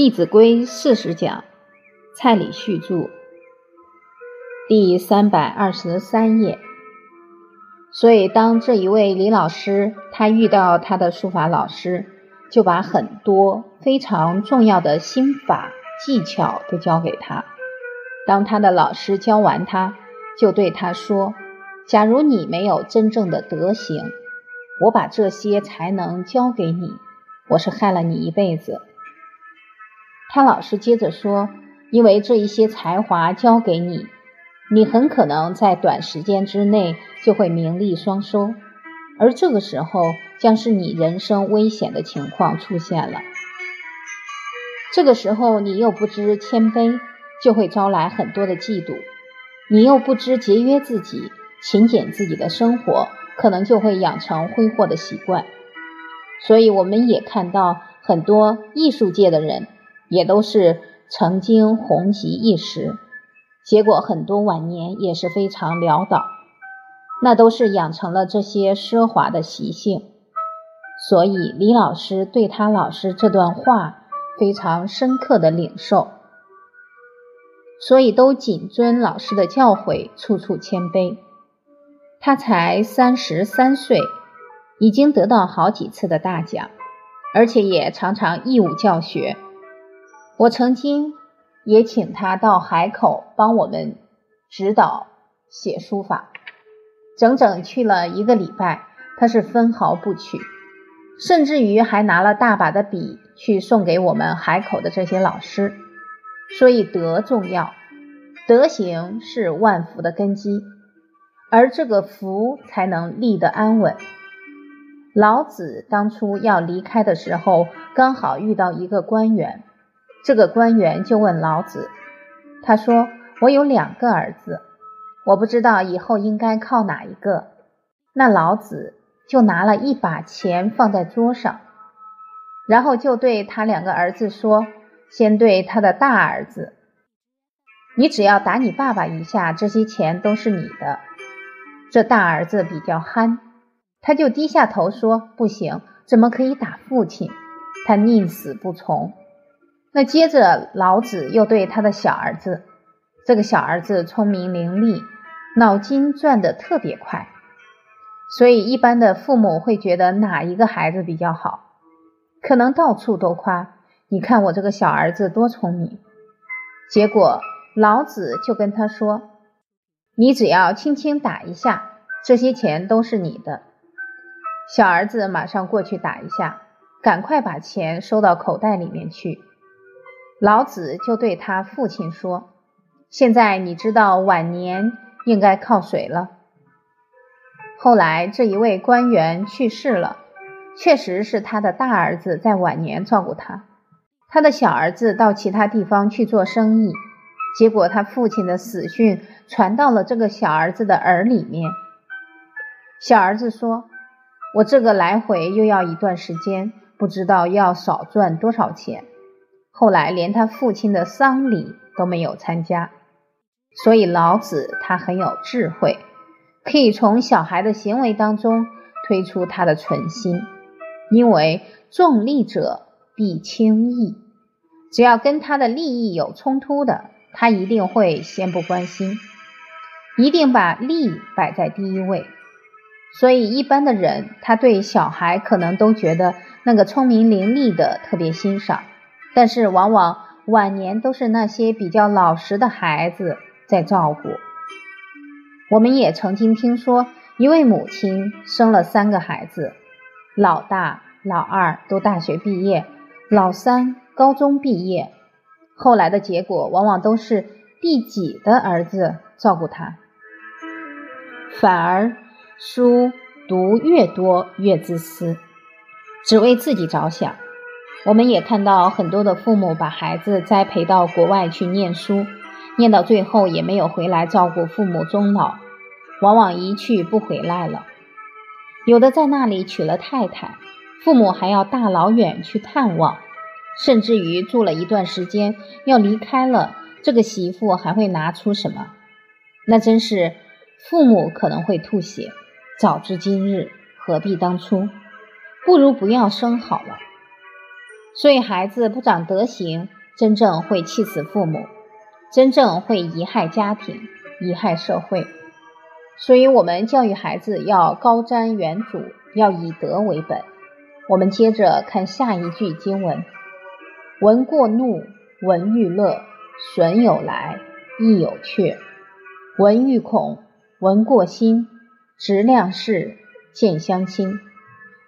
弟子规》四十讲，蔡礼旭著，第三百二十三页。所以，当这一位李老师他遇到他的书法老师，就把很多非常重要的心法技巧都教给他。当他的老师教完他，就对他说：“假如你没有真正的德行，我把这些才能教给你，我是害了你一辈子。”他老师接着说：“因为这一些才华交给你，你很可能在短时间之内就会名利双收，而这个时候将是你人生危险的情况出现了。这个时候你又不知谦卑，就会招来很多的嫉妒；你又不知节约自己、勤俭自己的生活，可能就会养成挥霍的习惯。所以我们也看到很多艺术界的人。”也都是曾经红极一时，结果很多晚年也是非常潦倒，那都是养成了这些奢华的习性。所以李老师对他老师这段话非常深刻的领受，所以都谨遵老师的教诲，处处谦卑。他才三十三岁，已经得到好几次的大奖，而且也常常义务教学。我曾经也请他到海口帮我们指导写书法，整整去了一个礼拜，他是分毫不取，甚至于还拿了大把的笔去送给我们海口的这些老师。所以德重要，德行是万福的根基，而这个福才能立得安稳。老子当初要离开的时候，刚好遇到一个官员。这个官员就问老子：“他说我有两个儿子，我不知道以后应该靠哪一个。”那老子就拿了一把钱放在桌上，然后就对他两个儿子说：“先对他的大儿子，你只要打你爸爸一下，这些钱都是你的。”这大儿子比较憨，他就低下头说：“不行，怎么可以打父亲？”他宁死不从。那接着，老子又对他的小儿子，这个小儿子聪明伶俐，脑筋转得特别快，所以一般的父母会觉得哪一个孩子比较好，可能到处都夸。你看我这个小儿子多聪明。结果老子就跟他说：“你只要轻轻打一下，这些钱都是你的。”小儿子马上过去打一下，赶快把钱收到口袋里面去。老子就对他父亲说：“现在你知道晚年应该靠谁了。”后来这一位官员去世了，确实是他的大儿子在晚年照顾他，他的小儿子到其他地方去做生意，结果他父亲的死讯传到了这个小儿子的耳里面。小儿子说：“我这个来回又要一段时间，不知道要少赚多少钱。”后来连他父亲的丧礼都没有参加，所以老子他很有智慧，可以从小孩的行为当中推出他的存心。因为重利者必轻义，只要跟他的利益有冲突的，他一定会先不关心，一定把利摆在第一位。所以一般的人，他对小孩可能都觉得那个聪明伶俐的特别欣赏。但是，往往晚年都是那些比较老实的孩子在照顾。我们也曾经听说，一位母亲生了三个孩子，老大、老二都大学毕业，老三高中毕业。后来的结果，往往都是第几的儿子照顾他，反而书读越多越自私，只为自己着想。我们也看到很多的父母把孩子栽培到国外去念书，念到最后也没有回来照顾父母终老，往往一去不回来了。有的在那里娶了太太，父母还要大老远去探望，甚至于住了一段时间要离开了，这个媳妇还会拿出什么？那真是父母可能会吐血。早知今日，何必当初？不如不要生好了。所以孩子不长德行，真正会气死父母，真正会贻害家庭、贻害社会。所以，我们教育孩子要高瞻远瞩，要以德为本。我们接着看下一句经文：“闻过怒，闻欲乐，损有来，亦有去；闻欲恐，闻过心，直量事，见相亲。”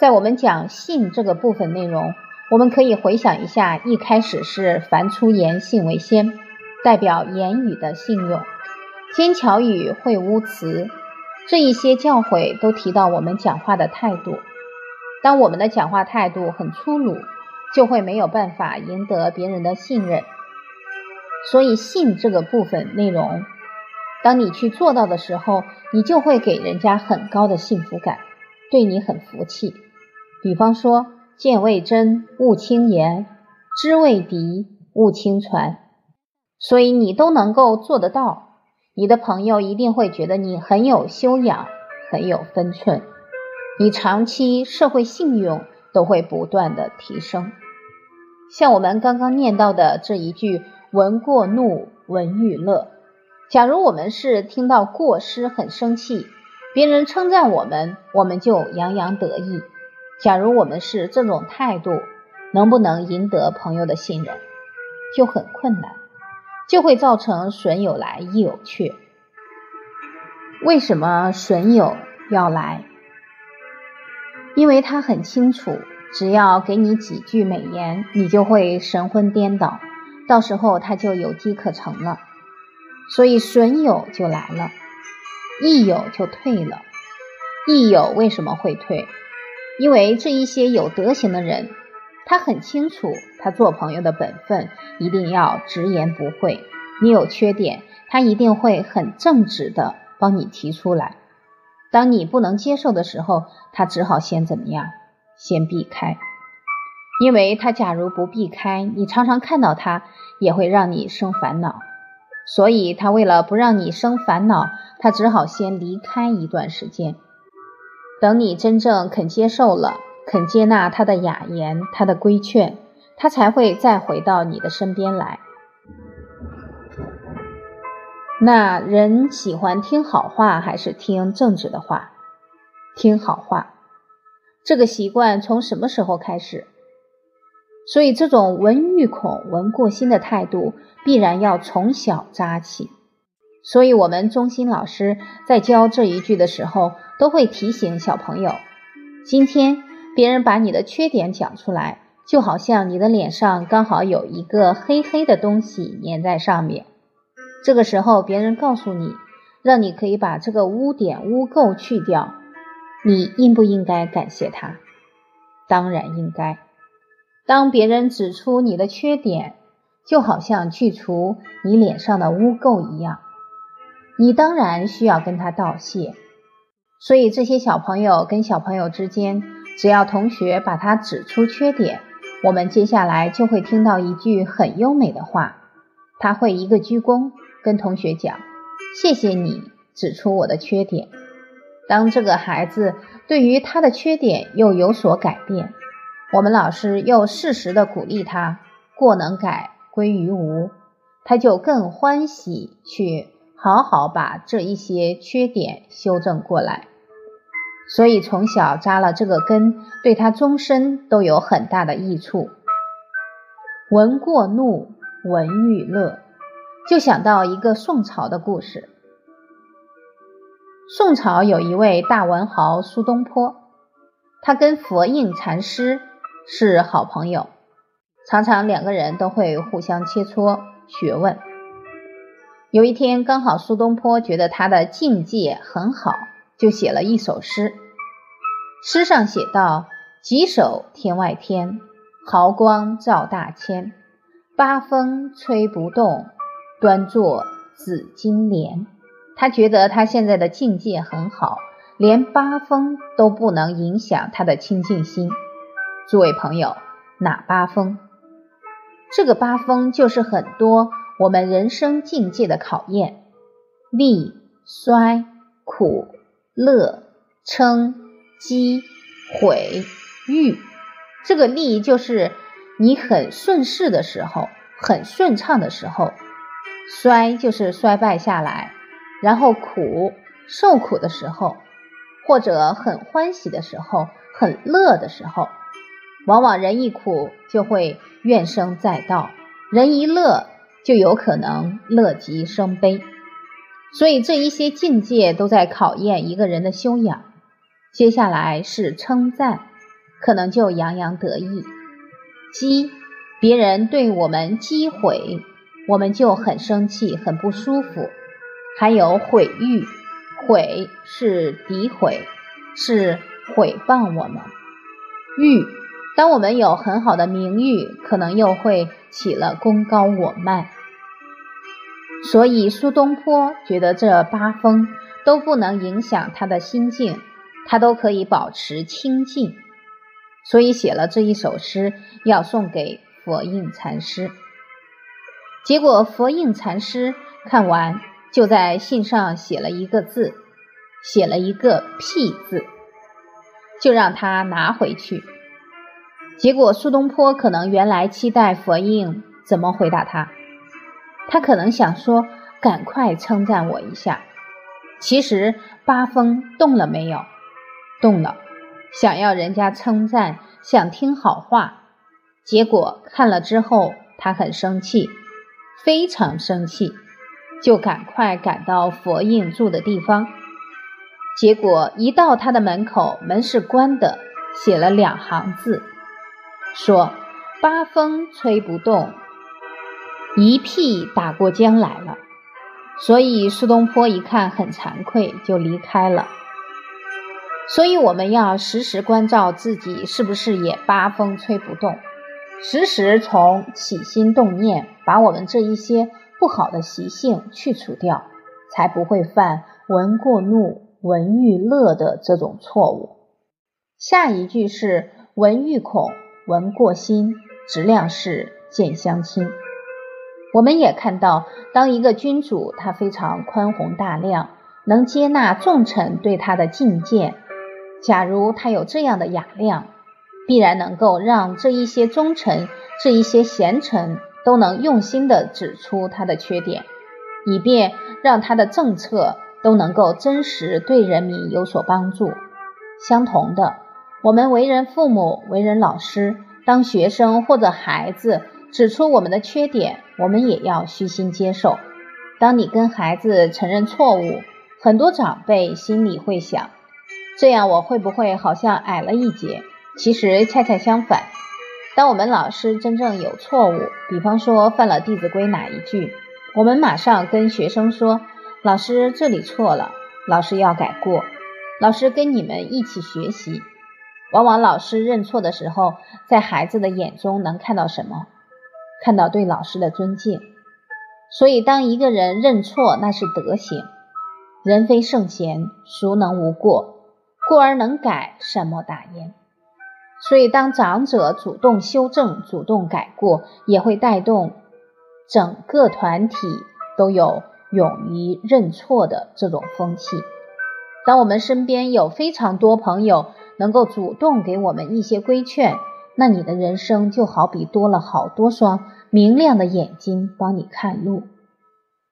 在我们讲信这个部分内容，我们可以回想一下，一开始是“凡出言，信为先”，代表言语的信用。尖巧语会污词，这一些教诲都提到我们讲话的态度。当我们的讲话态度很粗鲁，就会没有办法赢得别人的信任。所以，信这个部分内容，当你去做到的时候，你就会给人家很高的幸福感，对你很服气。比方说，见未真，勿轻言；知未敌，勿轻传。所以，你都能够做得到。你的朋友一定会觉得你很有修养，很有分寸，你长期社会信用都会不断的提升。像我们刚刚念到的这一句“闻过怒，闻欲乐”，假如我们是听到过失很生气，别人称赞我们，我们就洋洋得意；假如我们是这种态度，能不能赢得朋友的信任，就很困难。就会造成损友来，益友去。为什么损友要来？因为他很清楚，只要给你几句美言，你就会神魂颠倒，到时候他就有机可乘了。所以损友就来了，益友就退了。益友为什么会退？因为这一些有德行的人。他很清楚，他做朋友的本分一定要直言不讳。你有缺点，他一定会很正直的帮你提出来。当你不能接受的时候，他只好先怎么样？先避开。因为他假如不避开，你常常看到他，也会让你生烦恼。所以他为了不让你生烦恼，他只好先离开一段时间。等你真正肯接受了。肯接纳他的雅言，他的规劝，他才会再回到你的身边来。那人喜欢听好话还是听正直的话？听好话，这个习惯从什么时候开始？所以，这种闻欲恐、闻过心的态度，必然要从小扎起。所以，我们中心老师在教这一句的时候，都会提醒小朋友：今天。别人把你的缺点讲出来，就好像你的脸上刚好有一个黑黑的东西粘在上面。这个时候，别人告诉你，让你可以把这个污点、污垢去掉，你应不应该感谢他？当然应该。当别人指出你的缺点，就好像去除你脸上的污垢一样，你当然需要跟他道谢。所以，这些小朋友跟小朋友之间。只要同学把他指出缺点，我们接下来就会听到一句很优美的话。他会一个鞠躬，跟同学讲：“谢谢你指出我的缺点。”当这个孩子对于他的缺点又有所改变，我们老师又适时的鼓励他：“过能改，归于无。”他就更欢喜去好好把这一些缺点修正过来。所以从小扎了这个根，对他终身都有很大的益处。闻过怒，闻欲乐，就想到一个宋朝的故事。宋朝有一位大文豪苏东坡，他跟佛印禅师是好朋友，常常两个人都会互相切磋学问。有一天，刚好苏东坡觉得他的境界很好。就写了一首诗，诗上写道：“举手天外天，毫光照大千。八风吹不动，端坐紫金莲。”他觉得他现在的境界很好，连八风都不能影响他的清净心。诸位朋友，哪八风？这个八风就是很多我们人生境界的考验：利、衰、苦。乐、嗔、积、毁、欲，这个利就是你很顺势的时候，很顺畅的时候，衰就是衰败下来，然后苦受苦的时候，或者很欢喜的时候，很乐的时候，往往人一苦就会怨声载道，人一乐就有可能乐极生悲。所以这一些境界都在考验一个人的修养。接下来是称赞，可能就洋洋得意；讥，别人对我们讥毁，我们就很生气、很不舒服。还有毁誉，毁是诋毁，是毁谤我们；誉，当我们有很好的名誉，可能又会起了功高我慢。所以苏东坡觉得这八风都不能影响他的心境，他都可以保持清静，所以写了这一首诗要送给佛印禅师。结果佛印禅师看完，就在信上写了一个字，写了一个“屁”字，就让他拿回去。结果苏东坡可能原来期待佛印怎么回答他。他可能想说：“赶快称赞我一下。”其实八风动了没有？动了，想要人家称赞，想听好话。结果看了之后，他很生气，非常生气，就赶快赶到佛印住的地方。结果一到他的门口，门是关的，写了两行字，说：“八风吹不动。”一屁打过江来了，所以苏东坡一看很惭愧，就离开了。所以我们要时时关照自己是不是也八风吹不动，时时从起心动念把我们这一些不好的习性去除掉，才不会犯闻过怒、闻欲乐的这种错误。下一句是闻欲恐、闻过心，质量是见相亲。我们也看到，当一个君主他非常宽宏大量，能接纳重臣对他的进谏，假如他有这样的雅量，必然能够让这一些忠臣、这一些贤臣都能用心的指出他的缺点，以便让他的政策都能够真实对人民有所帮助。相同的，我们为人父母、为人老师，当学生或者孩子。指出我们的缺点，我们也要虚心接受。当你跟孩子承认错误，很多长辈心里会想：这样我会不会好像矮了一截？其实恰恰相反。当我们老师真正有错误，比方说犯了《弟子规》哪一句，我们马上跟学生说：“老师这里错了，老师要改过。”老师跟你们一起学习。往往老师认错的时候，在孩子的眼中能看到什么？看到对老师的尊敬，所以当一个人认错，那是德行。人非圣贤，孰能无过？过而能改，善莫大焉。所以当长者主动修正、主动改过，也会带动整个团体都有勇于认错的这种风气。当我们身边有非常多朋友能够主动给我们一些规劝。那你的人生就好比多了好多双明亮的眼睛帮你看路，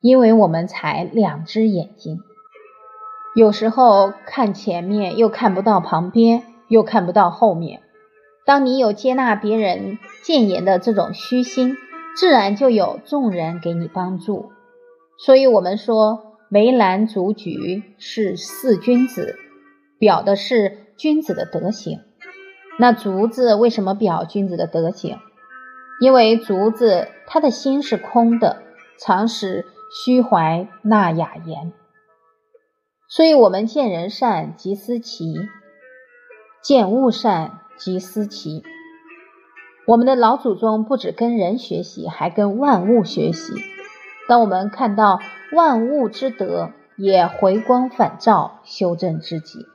因为我们才两只眼睛，有时候看前面又看不到旁边，又看不到后面。当你有接纳别人谏言的这种虚心，自然就有众人给你帮助。所以，我们说梅兰竹菊是四君子，表的是君子的德行。那竹子为什么表君子的德行？因为竹子他的心是空的，常使虚怀纳雅言。所以，我们见人善即思齐，见物善即思齐。我们的老祖宗不止跟人学习，还跟万物学习。当我们看到万物之德，也回光返照，修正自己。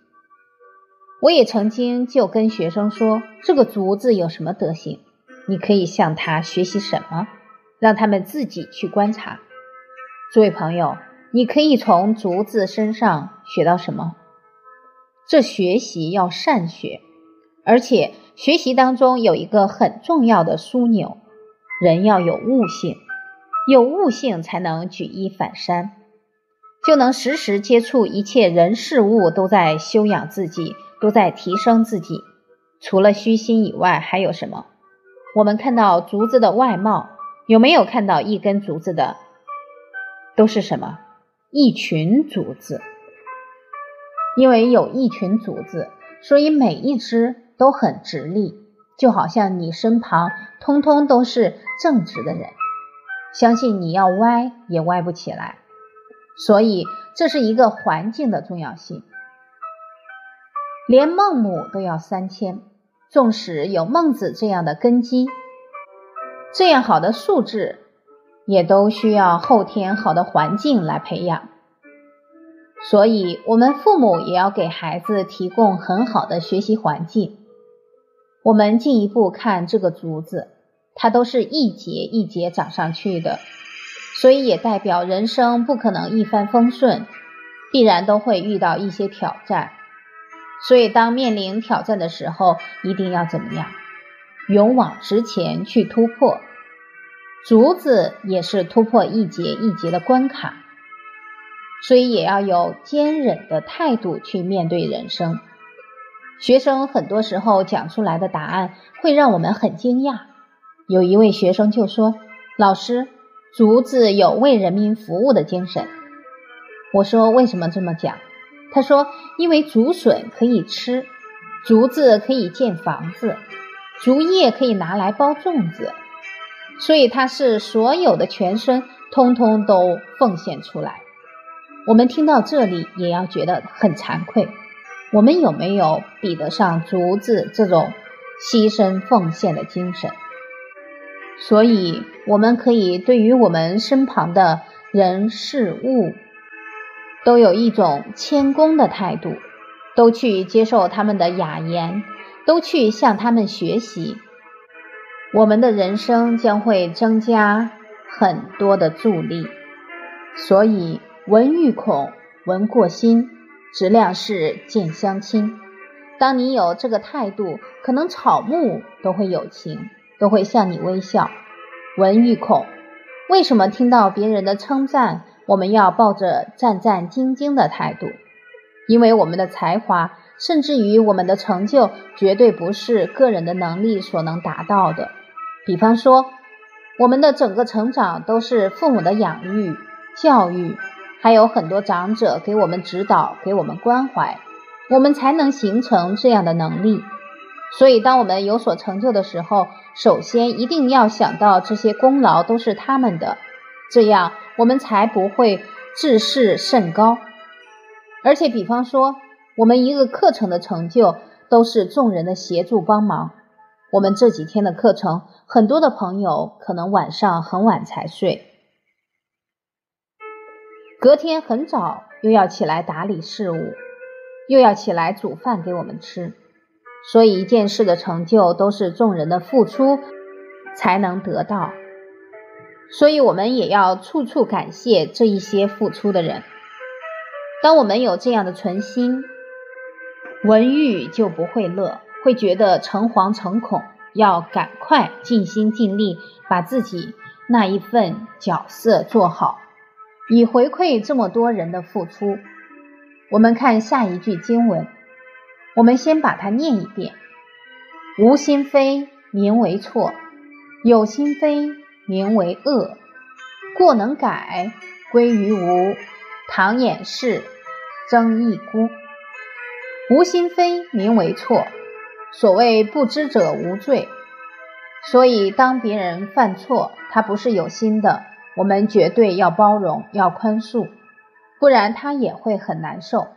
我也曾经就跟学生说，这个竹子有什么德行？你可以向他学习什么，让他们自己去观察。诸位朋友，你可以从竹子身上学到什么？这学习要善学，而且学习当中有一个很重要的枢纽，人要有悟性，有悟性才能举一反三，就能时时接触一切人事物，都在修养自己，都在提升自己。除了虚心以外，还有什么？我们看到竹子的外貌，有没有看到一根竹子的都是什么？一群竹子。因为有一群竹子，所以每一只都很直立，就好像你身旁通通都是正直的人，相信你要歪也歪不起来。所以这是一个环境的重要性。连孟母都要三千，纵使有孟子这样的根基，这样好的素质，也都需要后天好的环境来培养。所以，我们父母也要给孩子提供很好的学习环境。我们进一步看这个竹子，它都是一节一节长上去的，所以也代表人生不可能一帆风顺，必然都会遇到一些挑战。所以，当面临挑战的时候，一定要怎么样？勇往直前去突破。竹子也是突破一节一节的关卡。所以也要有坚忍的态度去面对人生。学生很多时候讲出来的答案会让我们很惊讶。有一位学生就说：“老师，竹子有为人民服务的精神。”我说：“为什么这么讲？”他说：“因为竹笋可以吃，竹子可以建房子，竹叶可以拿来包粽子，所以他是所有的全身通通都奉献出来。”我们听到这里也要觉得很惭愧，我们有没有比得上竹子这种牺牲奉献的精神？所以，我们可以对于我们身旁的人事物，都有一种谦恭的态度，都去接受他们的雅言，都去向他们学习，我们的人生将会增加很多的助力。所以。闻欲恐，闻过心，质量是见相亲。当你有这个态度，可能草木都会有情，都会向你微笑。闻欲恐，为什么听到别人的称赞，我们要抱着战战兢兢的态度？因为我们的才华，甚至于我们的成就，绝对不是个人的能力所能达到的。比方说，我们的整个成长都是父母的养育、教育。还有很多长者给我们指导，给我们关怀，我们才能形成这样的能力。所以，当我们有所成就的时候，首先一定要想到这些功劳都是他们的，这样我们才不会自视甚高。而且，比方说，我们一个课程的成就都是众人的协助帮忙。我们这几天的课程，很多的朋友可能晚上很晚才睡。隔天很早又要起来打理事务，又要起来煮饭给我们吃，所以一件事的成就都是众人的付出才能得到，所以我们也要处处感谢这一些付出的人。当我们有这样的存心，文玉就不会乐，会觉得诚惶诚恐，要赶快尽心尽力把自己那一份角色做好。以回馈这么多人的付出，我们看下一句经文，我们先把它念一遍：无心非名为错，有心非名为恶，过能改归于无，唐掩饰争一孤。无心非名为错，所谓不知者无罪，所以当别人犯错，他不是有心的。我们绝对要包容，要宽恕，不然他也会很难受。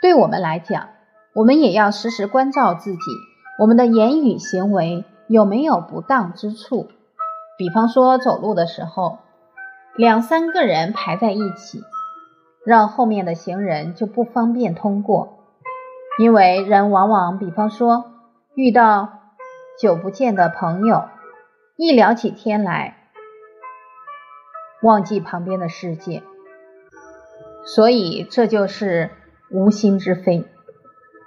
对我们来讲，我们也要时时关照自己，我们的言语行为有没有不当之处。比方说，走路的时候，两三个人排在一起，让后面的行人就不方便通过。因为人往往，比方说遇到久不见的朋友，一聊起天来。忘记旁边的世界，所以这就是无心之非。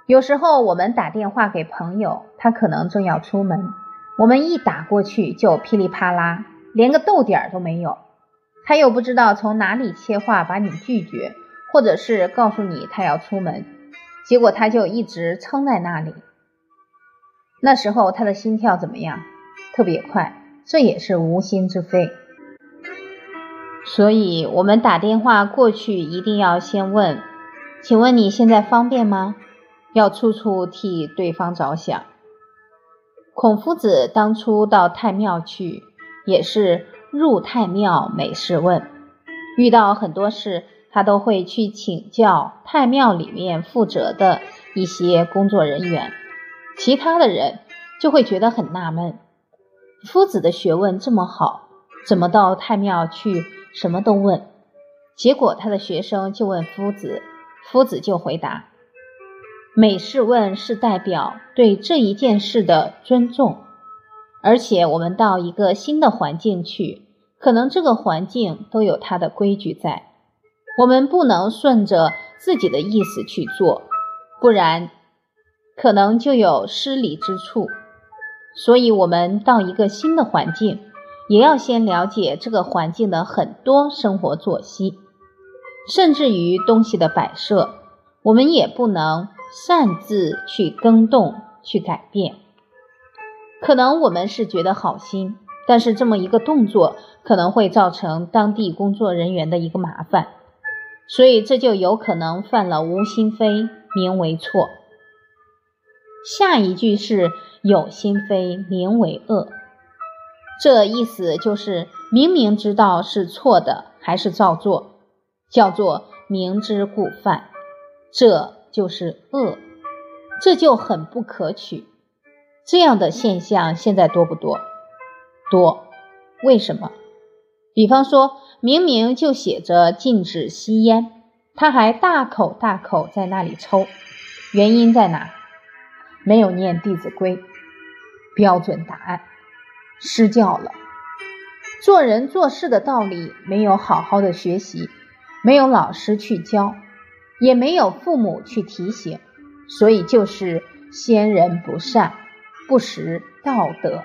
有时候我们打电话给朋友，他可能正要出门，我们一打过去就噼里啪啦，连个逗点都没有，他又不知道从哪里切话把你拒绝，或者是告诉你他要出门，结果他就一直撑在那里。那时候他的心跳怎么样？特别快，这也是无心之非。所以，我们打电话过去一定要先问：“请问你现在方便吗？”要处处替对方着想。孔夫子当初到太庙去，也是入太庙每事问，遇到很多事，他都会去请教太庙里面负责的一些工作人员。其他的人就会觉得很纳闷：夫子的学问这么好，怎么到太庙去什么都问？结果他的学生就问夫子，夫子就回答。每事问是代表对这一件事的尊重，而且我们到一个新的环境去，可能这个环境都有它的规矩在，我们不能顺着自己的意思去做，不然可能就有失礼之处。所以，我们到一个新的环境，也要先了解这个环境的很多生活作息，甚至于东西的摆设，我们也不能。擅自去更动、去改变，可能我们是觉得好心，但是这么一个动作可能会造成当地工作人员的一个麻烦，所以这就有可能犯了无心非，名为错。下一句是有心非，名为恶，这意思就是明明知道是错的，还是照做，叫做明知故犯。这。就是恶，这就很不可取。这样的现象现在多不多？多。为什么？比方说明明就写着禁止吸烟，他还大口大口在那里抽，原因在哪？没有念《弟子规》，标准答案，失教了。做人做事的道理没有好好的学习，没有老师去教。也没有父母去提醒，所以就是先人不善，不识道德。